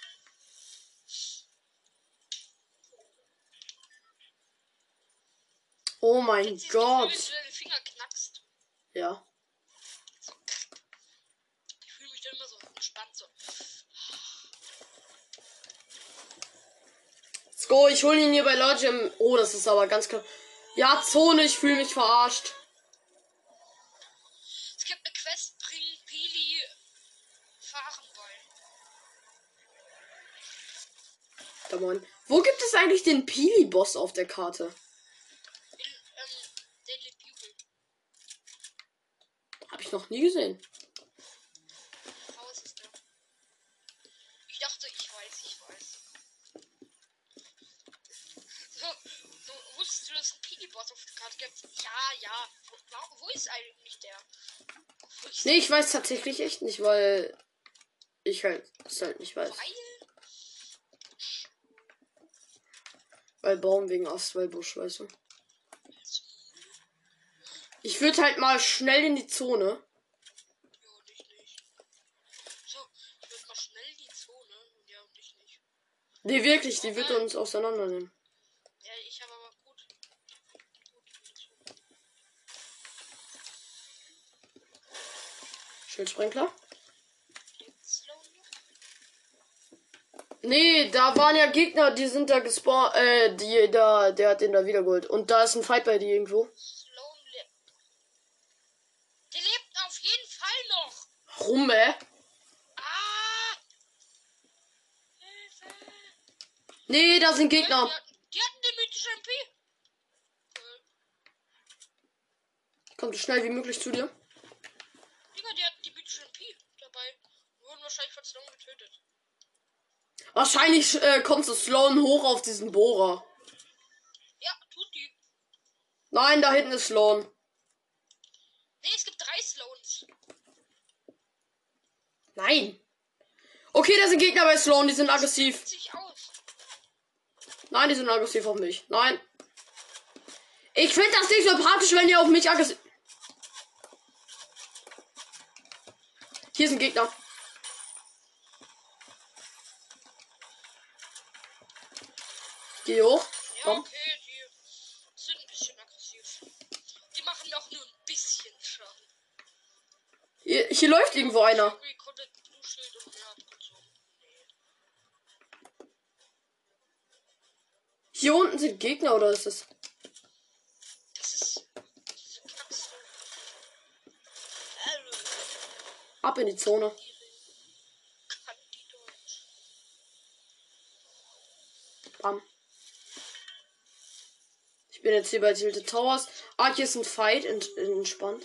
Oh mein Gott. Du, wie du deine Finger knackst. Ja. Ich fühle mich dann immer so entspannt so. Let's go, ich hole ihn hier bei Lodge Oh, das ist aber ganz klar. Ja, Zone, ich fühle mich verarscht. Es gibt eine Quest, bring Pili fahren bei. Da moin. Wo gibt es eigentlich den Pili-Boss auf der Karte? In, ähm, Daily Bugle. Hab ich noch nie gesehen. Haus ist der. Ich dachte, ich weiß, ich weiß. So, so wusstest du, dass es einen Piggy-Boss auf der Karte gibt? Ja, ja. Wo, wa- wo ist eigentlich der? Wo ist Nee, ich weiß tatsächlich echt nicht, weil ich halt es halt nicht weiß. Weil, Baum wegen Ast, weil Busch, weißt du. Ich würde halt mal schnell in die Zone. ja, dich nicht. So, ich würde mal schnell in die Zone. Ja, und dich nicht. Nee, wirklich, die wird uns auseinandernehmen. Ja, ich habe aber gut. Gut. gut. Schildsprenkler? Nee, da waren ja Gegner, die sind da gespawnt, äh, die da, der hat den da wiedergeholt. Und da ist ein Fight bei dir irgendwo. Der lebt auf jeden Fall noch. Warum, äh? Ah! Hilfe! Nee, da sind Gegner. die hatten den mythischen MP. Kommt so schnell wie möglich zu dir. Digga, die hatten die mythischen MP dabei. Wurden wahrscheinlich von Sloan getötet. Wahrscheinlich äh, kommt so Sloan hoch auf diesen Bohrer. Ja, tut die. Nein, da hinten ist Sloan. Nee, es gibt drei Sloans. Nein. Okay, da sind Gegner bei Sloan, die sind aggressiv. Nein, die sind aggressiv auf mich. Nein. Ich finde das nicht sympathisch, wenn ihr auf mich aggressiv. Hier ist ein Gegner. Hoch. Ja, okay, die sind ein bisschen aggressiv. Die machen auch nur ein bisschen Schaden. Hier, hier läuft irgendwo einer. Hier unten sind Gegner oder ist es? Das ist. Ab in die Zone. Bam. Ich bin jetzt hier bei Tilted Towers. Ah, hier ist ein Fight. Ent entspannt.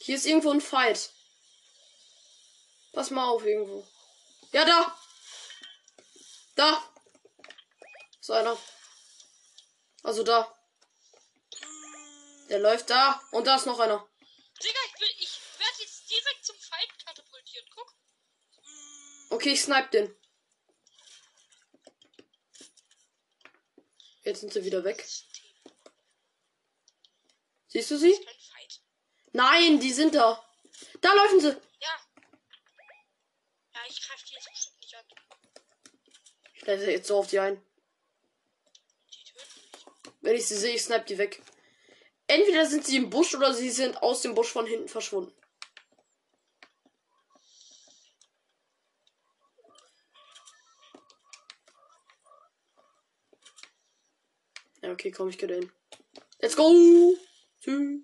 Hier ist irgendwo ein Fight. Pass mal auf irgendwo. Ja, da. Da. Ist einer. Also da. Der läuft da. Und da ist noch einer. Digga, ich, will, ich werde jetzt direkt zum Fight katapultiert. Guck. Okay, ich snipe den. Jetzt sind sie wieder weg. Siehst du sie? Nein, die sind da. Da laufen sie. Ja. Ja, ich greife die jetzt bestimmt nicht an. Ich leite jetzt so auf die ein. Die töten mich. Wenn ich sie sehe, ich snipe die weg. Entweder sind sie im Busch oder sie sind aus dem Busch von hinten verschwunden. Ja, okay, komm, ich gehe hin. Let's go! Tschüss.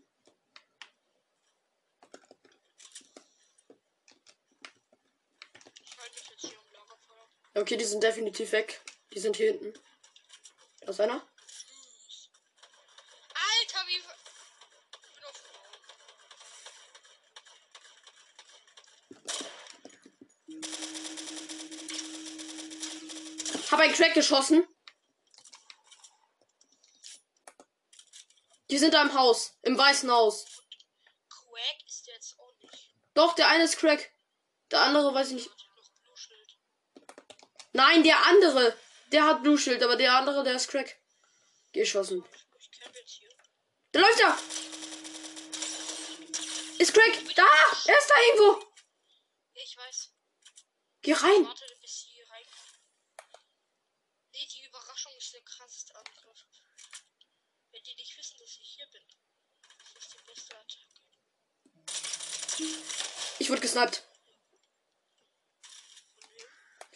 Okay, die sind definitiv weg. Die sind hier hinten. Da ist einer. Alter, wie. Ich bin auf Hab einen Crack geschossen. Die sind da im Haus. Im weißen Haus. Quack ist jetzt auch nicht. Doch, der eine ist Crack. Der andere weiß ich nicht. Schild. Nein, der andere. Der hat Blue Shield, aber der andere, der ist Crack. Geschossen. Der läuft da. Ist Crack. Da. Er ist da irgendwo. Ich weiß. Geh rein. Warte, bis sie hier rein. Nee, die Überraschung ist der krasseste Angriff. Wenn die nicht wissen, dass ich hier bin. Das ist die beste Attacke. Ich wurde gesniped.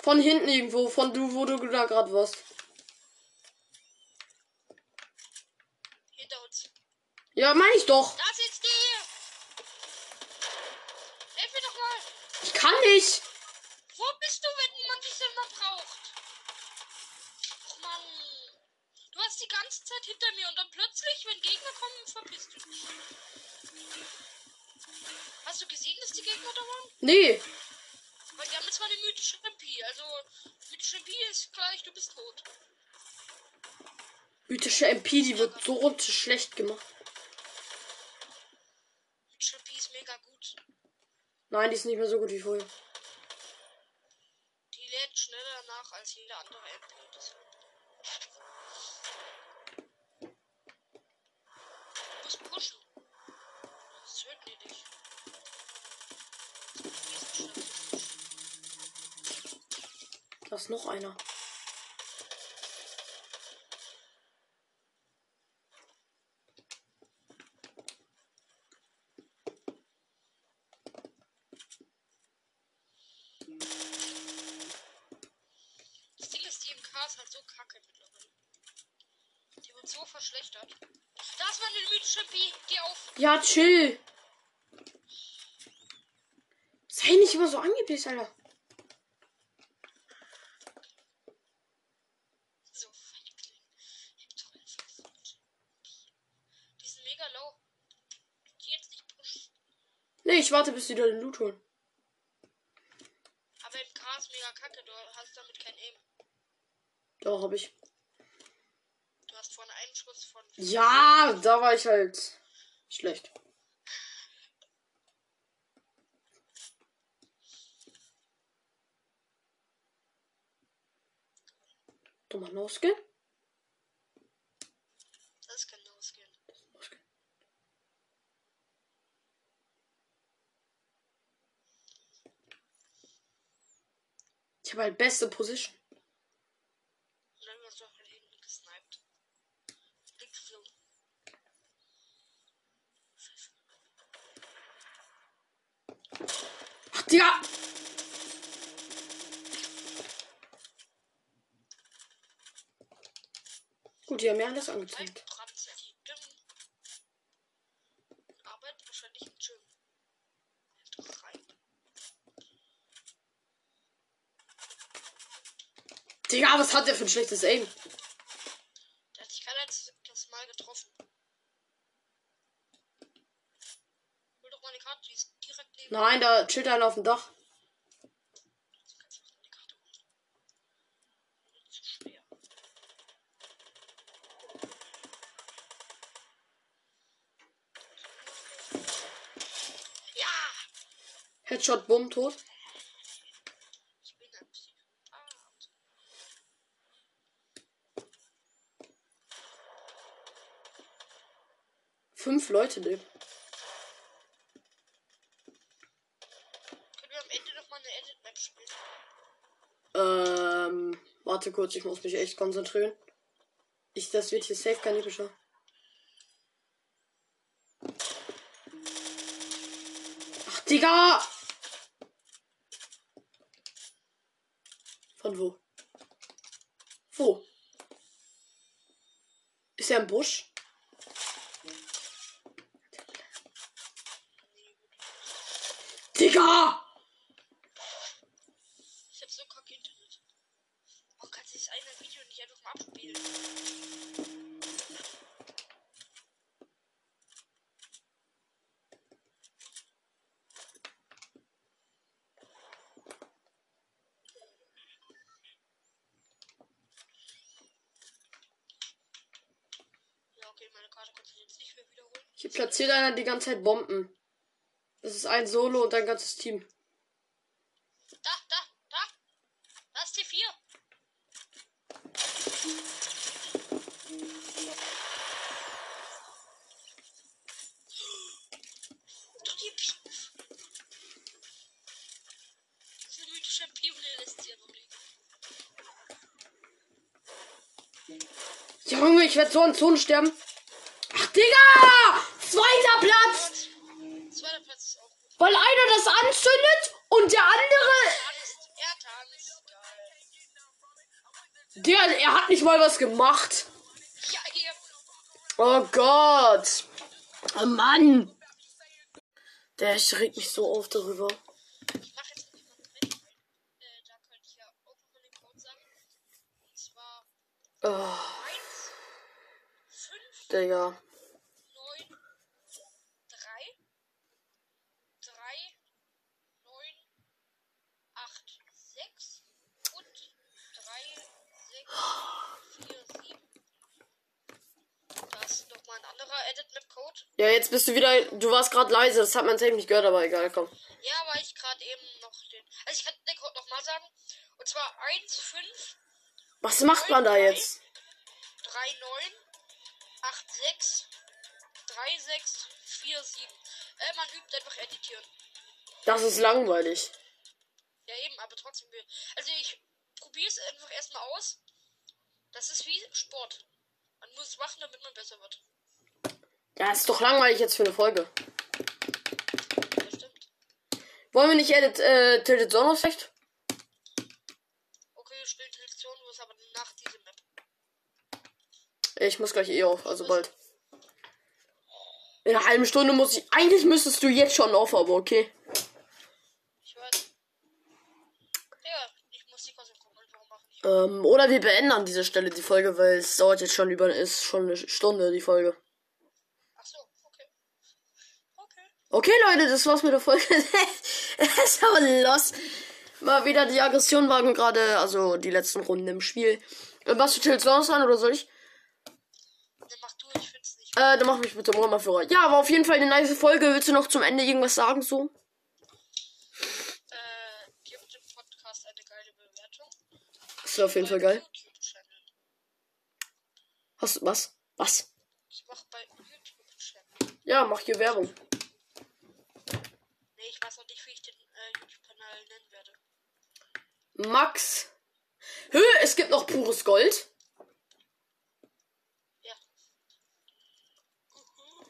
Von hinten irgendwo. Von du, wo du da gerade warst. Hinter uns. Ja, meine ich doch. Da sitzt die! Hilf mir doch mal! Ich kann nicht. Wo bist du, wenn man dich immer braucht? Och Mann. Du warst die ganze Zeit hinter mir und dann plötzlich, wenn Gegner kommen, verpisst du dich. Hast du gesehen, dass die Gegner da waren? Nee. Weil die haben jetzt mal eine mythische MP. Also, mythische MP ist gleich, du bist tot. Mythische MP, die wird so schlecht gemacht. Mythische MP ist mega gut. Nein, die ist nicht mehr so gut wie vorher. Die lädt schneller nach als jede andere MP. deshalb. Du musst pushen. Das töten die dich. Die sind statistisch. Da ist noch einer. Das Ding ist, die MK ist halt so kacke mittlerweile. Die wird so verschlechtert. Da ist mal eine mythische MP. Geh auf. Ja, chill. Sei nicht immer so angepisst, Alter. ich warte, bis du deinen Loot holen. Aber im ist mega kacke, du hast damit kein Aim. Doch, hab ich. Du hast vorhin einen Schuss von. Ja, da war ich halt schlecht. Dummer No-Skill? Habe halt beste Position. Dann wird doch hinten gesniped. Geflogen. Ach, Digga! Gut, die haben mir alles angezeigt. dran, die Gym. Arbeit wahrscheinlich im Gym. Doch rein. Digga, was hat der für ein schlechtes Aim? Der hat dich kein einziges Mal getroffen. Hol doch mal eine Karte, die ist direkt neben Nein, da chillt einer auf dem Dach. Headshot, Bumm, tot. Ich bin ein Psychopath. Fünf Leute leben. Können wir am Ende noch mal eine Edit-Map spielen? Ähm, warte kurz, ich muss mich echt konzentrieren. Ich, das wird hier safe kein epischer. Ach, Digga! Von wo? Wo? Ist er im Busch? Ich hab so kacke Internet. Warum kannst du das eine Video nicht einfach mal abspielen? Okay, meine Karte kannst du jetzt nicht mehr wiederholen. Hier platziert einer die ganze Zeit Bomben. Das ist ein Solo und ein ganzes Team. Da, da, da! Da ist T4! Doch die Pi Diese mythische Pione lässt sie ja noch liegen. Junge, ich werde so an Zonen sterben. Ach, Digga! Zweiter Platz! Zweiter Platz ist auch gut. Weil einer das anzündet und der andere. Tanzt, er. Digga, hat nicht mal was gemacht. Oh Gott. Oh Mann. Der regt mich so auf darüber. Ich mache jetzt nicht mal mit. Äh, da könnte ich ja auch nochmal den Code sagen. Und zwar Oh, 1, 5, Digga. 9, 3, 3, 9, 8, 6 und 3, 6, 4, 7. Da ist nochmal ein anderer Edit-Map-Code. Ja, jetzt bist du wieder. Du warst gerade leise, das hat man safe nicht gehört, aber egal, komm. Ja, weil ich gerade eben noch den. Also ich kann den Code nochmal sagen. Und zwar 1, 5, Was macht man da jetzt? 3, 9, 8, 6, 3, 6, 4, 7. Äh, man übt einfach editieren. Das ist langweilig. Ja, eben, aber trotzdem. Also ich probiere es einfach erstmal aus. Das ist wie Sport. Man muss es machen, damit man besser wird. Ja, ist doch langweilig jetzt für eine Folge. Wollen wir nicht Edit, äh, Tilted Zone auf vielleicht? Okay, wir spielen Selektion, wo es aber nach diesem Map. Ich muss gleich eh auf, also bald. In einer halben Stunde muss ich. Eigentlich müsstest du jetzt schon auf, aber okay. Ich weiß. Ja, ich muss die Konsequenzen einfach machen. Ähm, oder wir beenden an dieser Stelle die Folge, weil es dauert jetzt schon über. Ist schon eine Stunde die Folge. Ach so, okay. Okay. Leute, das war's mit der Folge. Es ist aber los. Mal wieder die Aggression waren gerade, also die letzten Runden im Spiel. Äh, Was du Tilted Zone an oder soll ich? Dann mach du, ich find's nicht. Äh, dann mach mich bitte mal Führer. Ja, aber auf jeden Fall eine nice Folge. Willst du noch zum Ende irgendwas sagen so? Äh, gibt dem Podcast eine geile Bewertung. Das wäre auf jeden Fall geil. Hast du was? Was? Ich mach bei YouTube Chat. Ja, mach hier Werbung. Weiß noch nicht, wie ich den äh, YouTube-Kanal nennen werde. Max. Hö, es gibt noch pures Gold. Ja. Mhm.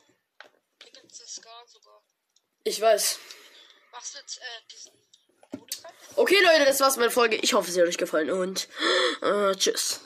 Hier gibt's das Scar sogar. Ich weiß. Machst du jetzt äh, diesen Modus? Okay, Leute, das war's mit der Folge. Ich hoffe, sie hat euch gefallen und äh, tschüss.